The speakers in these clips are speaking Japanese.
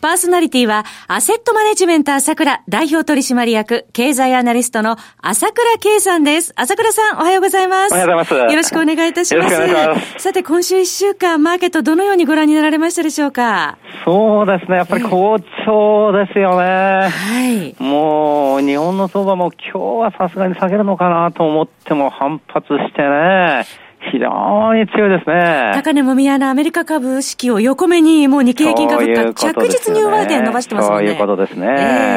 パーソナリティは、アセットマネジメント朝倉代表取締役、経済アナリストの朝倉慶さんです。朝倉さん、おはようございます。おはようございます。よろしくお願いいたします。ます。さて、今週1週間、マーケットどのようにご覧になられましたでしょうか？そうですね。やっぱり好調ですよね。はい。もう、日本の相場も今日はさすがに下げるのかなと思っても反発してね。非常に強いですね。高値もみ合のアメリカ株式を横目に、もう日経平均株価、着実に上で伸ばしてますもんね。そういうことですね。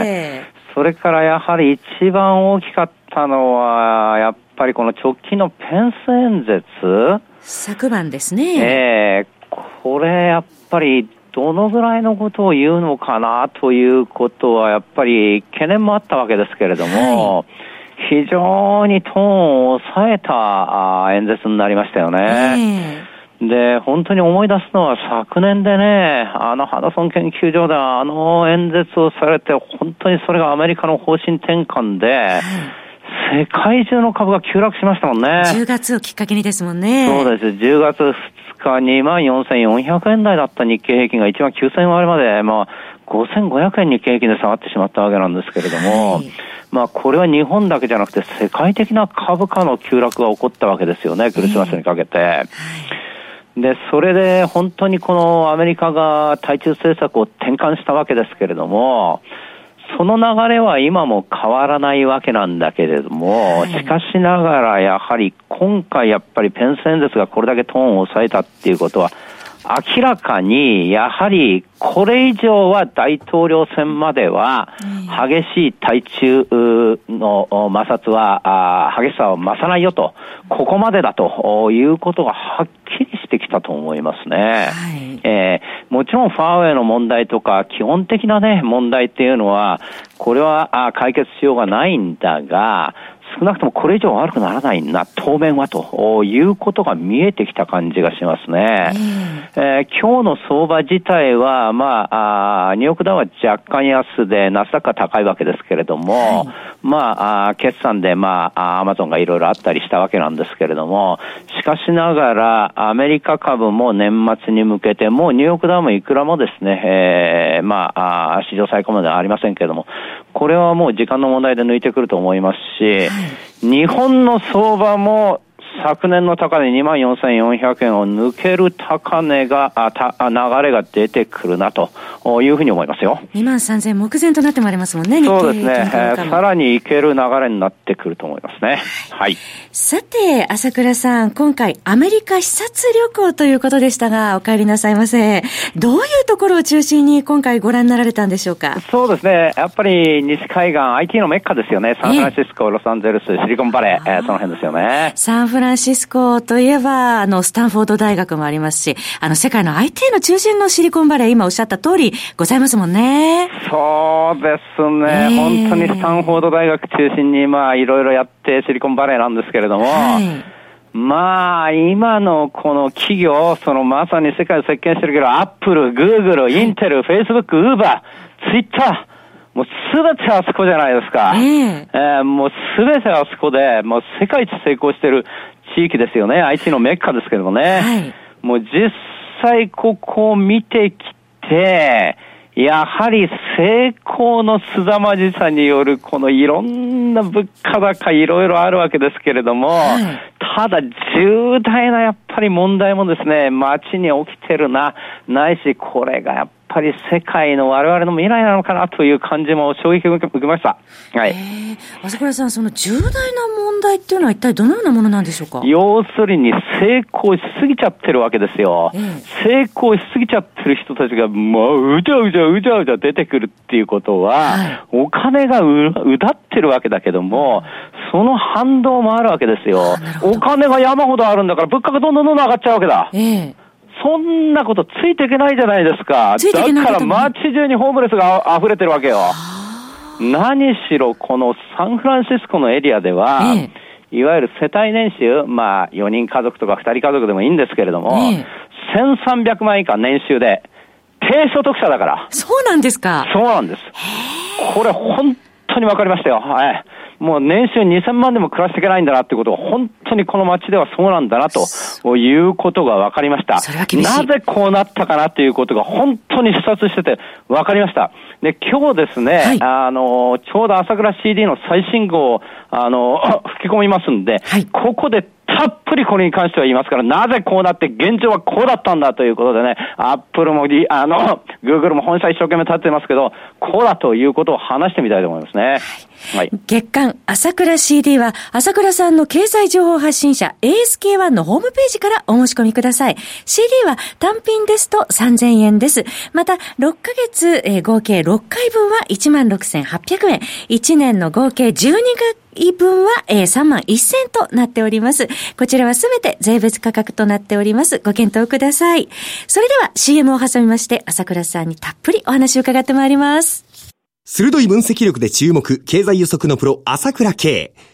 えー、それからやはり一番大きかったのは、やっぱりこの直近のペンス演説。昨晩ですね。ええー、これやっぱり、どのぐらいのことを言うのかなということは、やっぱり懸念もあったわけですけれども、はい非常にトーンを抑えた演説になりましたよね。で、本当に思い出すのは昨年でね、あのハダソン研究所であの演説をされて、本当にそれがアメリカの方針転換で、世界中の株が急落しましたもんね。10月をきっかけにですもんね。そうです。10月2日2万4400円台だった日経平均が1万9000円割まで、まあ、5500円日経平均で下がってしまったわけなんですけれども、はいまあ、これは日本だけじゃなくて世界的な株価の急落が起こったわけですよね、クリスマスにかけて。で、それで本当にこのアメリカが対中政策を転換したわけですけれども、その流れは今も変わらないわけなんだけれども、しかしながらやはり今回やっぱりペンス演説がこれだけトーンを抑えたっていうことは、明らかに、やはり、これ以上は大統領選までは、激しい対中の摩擦は、激しさを増さないよと、ここまでだということがはっきりしてきたと思いますね。はい、えー、もちろんファーウェイの問題とか、基本的なね、問題っていうのは、これは解決しようがないんだが、少なくともこれ以上悪くならないな、当面はということが見えてきた感じがしますね。えー、えー、今日の相場自体は、まあ、あニューヨークダウは若干安で、ナスダックは高いわけですけれども、はい、まあ、あ決算で、まあ、アマゾンがいろいろあったりしたわけなんですけれども、しかしながら、アメリカ株も年末に向けて、もうニューヨークダウもいくらもですね、えー、まあ、あ史上最高まではありませんけれども、これはもう時間の問題で抜いてくると思いますし、日本の相場も昨年の高値2万4400円を抜ける高値が、あた流れが出てくるなというふうに思いますよ。2万3000目前となってまいりますもんね、そうですね。えー、さらにいける流れになってくると思いますね。はい。さて、朝倉さん、今回アメリカ視察旅行ということでしたが、お帰りなさいませ。どういうところを中心に今回ご覧になられたんでしょうか？そうですね。やっぱり西海岸 IT のメッカですよね。サンフランシスコ、ロサンゼルス、シリコンバレー、えー、その辺ですよね。サンフランシスコといえば、あの、スタンフォード大学もありますし、あの、世界の IT の中心のシリコンバレー、今おっしゃった通りございますもんね。そうですね。えー、本当にスタンフォード大学中心に、まあ、いろいろやってシリコンバレーなんですけれども、はいまあ、今のこの企業、そのまさに世界を席巻してるけど、アップル、グーグル、インテル、フェイスブック、ウーバー、ツイッター、もうすべてあそこじゃないですか。えー、えー、もうすべてあそこで、もう世界一成功してる地域ですよね。IT のメッカですけどもね。はい、もう実際ここを見てきて、やはり成功の凄まじさによるこのいろんな物価高いろいろあるわけですけれども、はい、ただ重大なやっぱり問題もですね、街に起きてるな、ないしこれがやっぱぱり世界の我々の未来なのかなという感じも衝撃を受けました。はい。朝倉さん、その重大な問題っていうのは一体どのようなものなんでしょうか？要するに成功しすぎちゃってるわけですよ。えー、成功しすぎちゃってる人たちがもううじゃうじゃうじゃうじゃ出てくるっていうことは、はい、お金がううだってるわけだけども、その反動もあるわけですよ。お金が山ほどあるんだから物価がどんどんどんどん上がっちゃうわけだ。えーそんなことついていけないじゃないですか。だから街中にホームレスが溢れてるわけよ。何しろこのサンフランシスコのエリアでは、ええ、いわゆる世帯年収、まあ、4人家族とか2人家族でもいいんですけれども、ええ1300万以下年収で、低所得者だから。そうなんですか。そうなんです。これ本当に分かりましたよ。はい。もう年収2000万でも暮らしていけないんだなっていうことが本当にこの街ではそうなんだなということが分かりました。なぜこうなったかなっていうことが本当に視察してて分かりました。で、今日ですね、はいあの、ちょうど朝倉 CD の最新号を、あの、吹き込みますんで、はいここでたっぷりこれに関しては言いますから、なぜこうなって、現状はこうだったんだということでね、アップルもリ、あの、グーグルも本社一生懸命立ってますけど、こうだということを話してみたいと思いますね。はい。月間朝倉 CD は朝倉さんの経済情報発信者 ASK1 のホームページからお申し込みください。CD は単品ですと3000円です。また、6ヶ月、えー合計6回分は16,800円。1年の合計12一分は、えー3万1000となっております。こちらはすべて税別価格となっております。ご検討ください。それでは CM を挟みまして朝倉さんにたっぷりお話を伺ってまいります。鋭い分析力で注目、経済予測のプロ、朝倉慶。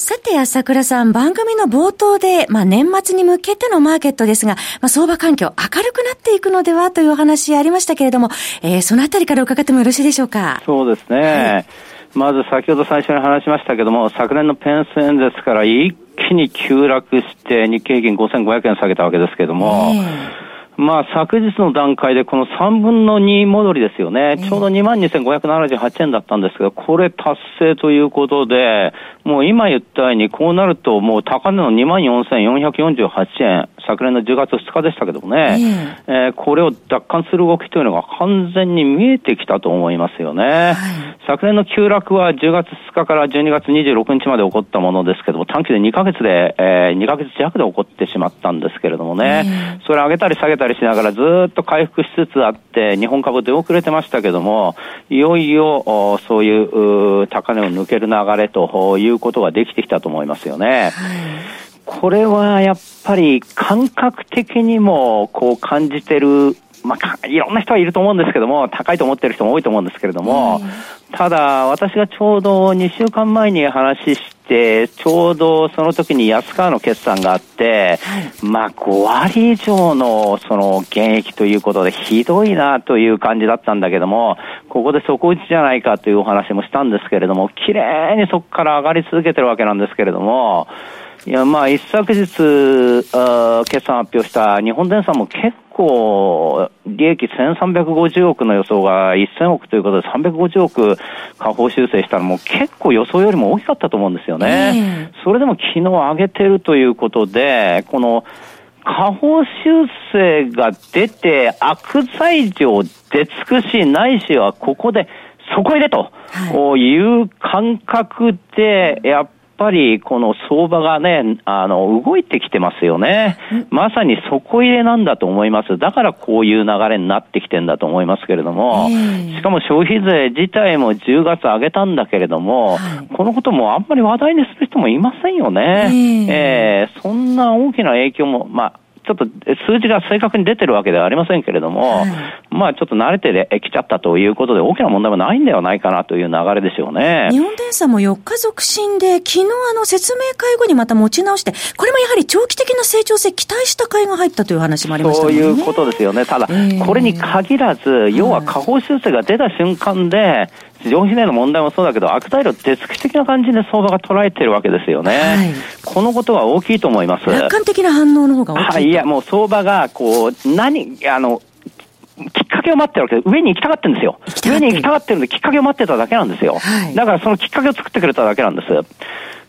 さて、朝倉さん、番組の冒頭で、まあ、年末に向けてのマーケットですが、まあ、相場環境明るくなっていくのではというお話ありましたけれども、えー、そのあたりから伺ってもよろしいでしょうか？そうですね。まず先ほど最初に話しましたけども、昨年のペンス演説から一気に急落して、日経平均5500円下げたわけですけども、まあ、昨日の段階でこの3分の2戻りですよね。ちょうど22,578円だったんですけど、これ達成ということで、もう今言ったように、こうなるともう高値の24,448円、昨年の10月2日でしたけどもね、えーこれを奪還する動きというのが完全に見えてきたと思いますよね。昨年の急落は10月2日から12月26日まで起こったものですけども、短期で2ヶ月で、えー2ヶ月弱で起こってしまったんですけれどもね、それ上げたり下げたりしながらずっと回復しつつあって、日本株出遅れてましたけども、いよいよおそういう高値を抜ける流れということができてきたと思いますよね。これはやっぱり感覚的にもこう感じてる、まあか、いろんな人はいると思うんですけども、高いと思ってる人も多いと思うんですけれども、ただ私がちょうど2週間前に話して、ちょうどその時に安川の決算があって、まあ5割以上のその減益ということでひどいなという感じだったんだけども、ここで底打ちじゃないかというお話もしたんですけれども、綺麗にそこから上がり続けてるわけなんですけれども、いや、まあ、一昨日、あー決算発表した日本電産も結構、利益1350億の予想が1000億ということで350億下方修正したのも結構予想よりも大きかったと思うんですよね。それでも昨日上げてるということで、この、下方修正が出て悪材料出尽くしないしはここで底入れという感覚で、やっぱりこの相場がね、あの、動いてきてますよね。まさに底入れなんだと思います。だからこういう流れになってきてんだと思いますけれども、しかも消費税自体も10月上げたんだけれども、このこともあんまり話題にする人もいませんよね。えーそんな大きな影響も、まあ、ちょっと数字が正確に出てるわけではありませんけれども、まあちょっと慣れてきちゃったということで大きな問題もないんではないかなという流れでしょうね。日本電産も4日続伸で、昨日あの説明会後にまた持ち直して、これもやはり長期的な成長性期待した買いが入ったという話もありましたそう。いうことですよね。ただ、これに限らず、要は下方修正が出た瞬間で、上皮内の問題もそうだけど、悪材料出尽くし的な感じで相場が捉えてるわけですよね。このことは大きいと思います。楽観的な反応の方が大きいと。はい、いや、もう相場が、こう、何、あの、きっかけを待ってるわけで、上に行きたがってるんですよ。上に行きたがってるんで、きっかけを待ってただけなんですよ。だからそのきっかけを作ってくれただけなんです。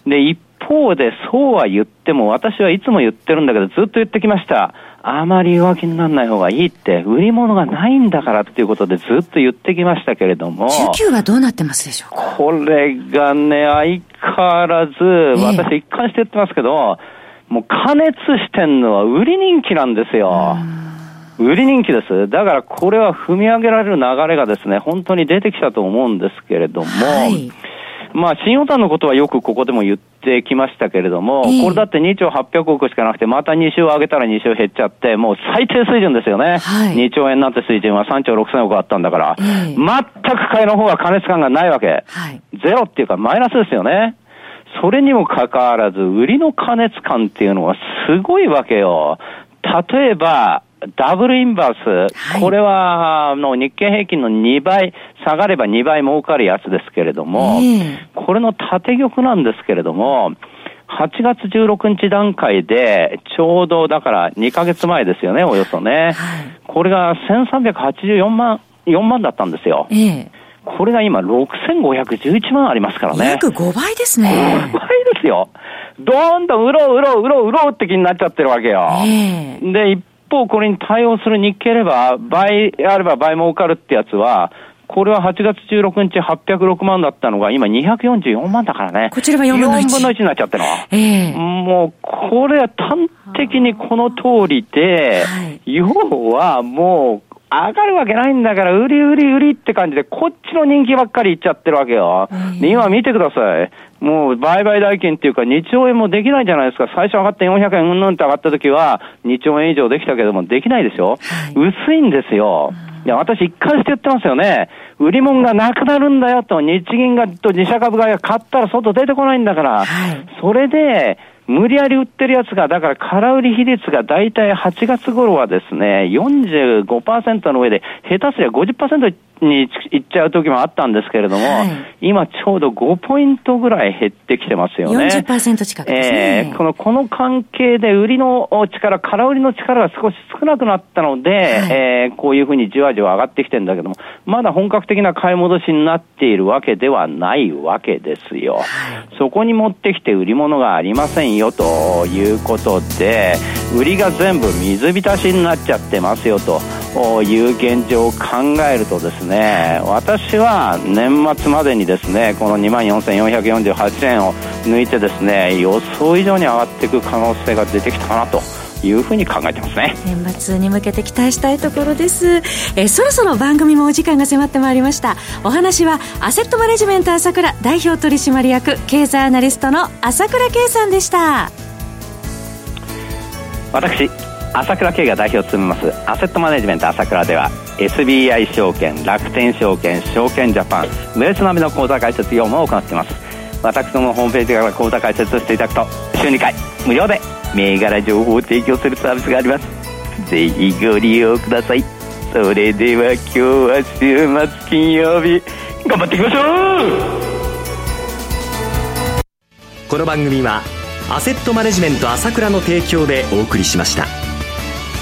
で、一方方でそうは言っても、私はいつも言ってるんだけど、ずっと言ってきました。あまり弱気にならない方がいいって、売り物がないんだからっていうことでずっと言ってきましたけれども。19はどうなってますでしょうか？これがね、相変わらず、私一貫して言ってますけど、もう加熱してんのは売り人気なんですよ。売り人気です。だからこれは踏み上げられる流れがですね、本当に出てきたと思うんですけれども、はいまあ、新予算のことはよくここでも言ってきましたけれども、これだって2兆800億しかなくて、また2週上げたら2週減っちゃって、もう最低水準ですよね。はい、2兆円なんて水準は3兆6000億あったんだから、全く買いの方は加熱感がないわけ。はい、ゼロっていうかマイナスですよね。それにもかかわらず、売りの加熱感っていうのはすごいわけよ。例えば、ダブルインバース、はい、これはあの日経平均の2倍、下がれば2倍儲かるやつですけれども、えー、これの縦玉なんですけれども、8月16日段階で、ちょうどだから2ヶ月前ですよね、およそね。はい、これが1384万、4万だったんですよ。えー、これが今6511万ありますからね。約5倍ですね。5倍ですよ。どーんとうろうろうろうろうって気になっちゃってるわけよ。えー、で、一方これに対応する日経レバー、倍あれば倍儲かるってやつは、これは8月16日806万だったのが今244万だからね。こちらは4分の1。4分の1になっちゃってるの。ええー、もう、これは端的にこの通りで、はい、要はもう、上がるわけないんだから、売り売り売りって感じで、こっちの人気ばっかりいっちゃってるわけよ。で今見てください。もう売買代金っていうか2兆円もできないじゃないですか。最初上がって400円うんぬんって上がった時は2兆円以上できたけどもできないでしょ、はい、薄いんですよ。いや、私一貫して言ってますよね。売り物がなくなるんだよと、日銀がと自社株買いが買ったら外出てこないんだから、はい、それで、無理やり売ってるやつが、だから空売り比率が大体8月頃はですね、45%の上で、下手すりゃ50%に行っちゃう時もあったんですけれども、はい、今ちょうど5ポイントぐらい減ってきてますよね。40%近くですね。えー、この、この関係で売りの力、空売りの力が少し少なくなったので、はい、えー、こういうふうにじわじわ上がってきてるんだけども、まだ本格的な買い戻しになっているわけではないわけですよ。はい、そこに持ってきて売り物がありませんよということで、売りが全部水浸しになっちゃってますよという現状を考えるとですね私は年末までにですねこの2万4448円を抜いてですね予想以上に上がっていく可能性が出てきたかなというふうに考えてますね。年末に向けて期待したいところです。えそろそろ番組もお時間が迫ってまいりました。お話はアセットマネジメント朝倉代表取締役経済アナリストの朝倉圭さんでした。私朝倉慶が代表を務めます。アセットマネジメント朝倉では SBI 証券楽天証券証券ジャパン無列並みの口座開設業務を行っています。私どもホームページから口座開設していただくと週2回無料で銘柄情報を提供するサービスがあります。ぜひご利用ください。それでは今日は週末金曜日頑張っていきましょう！この番組はアセットマネジメント朝倉の提供でお送りしました。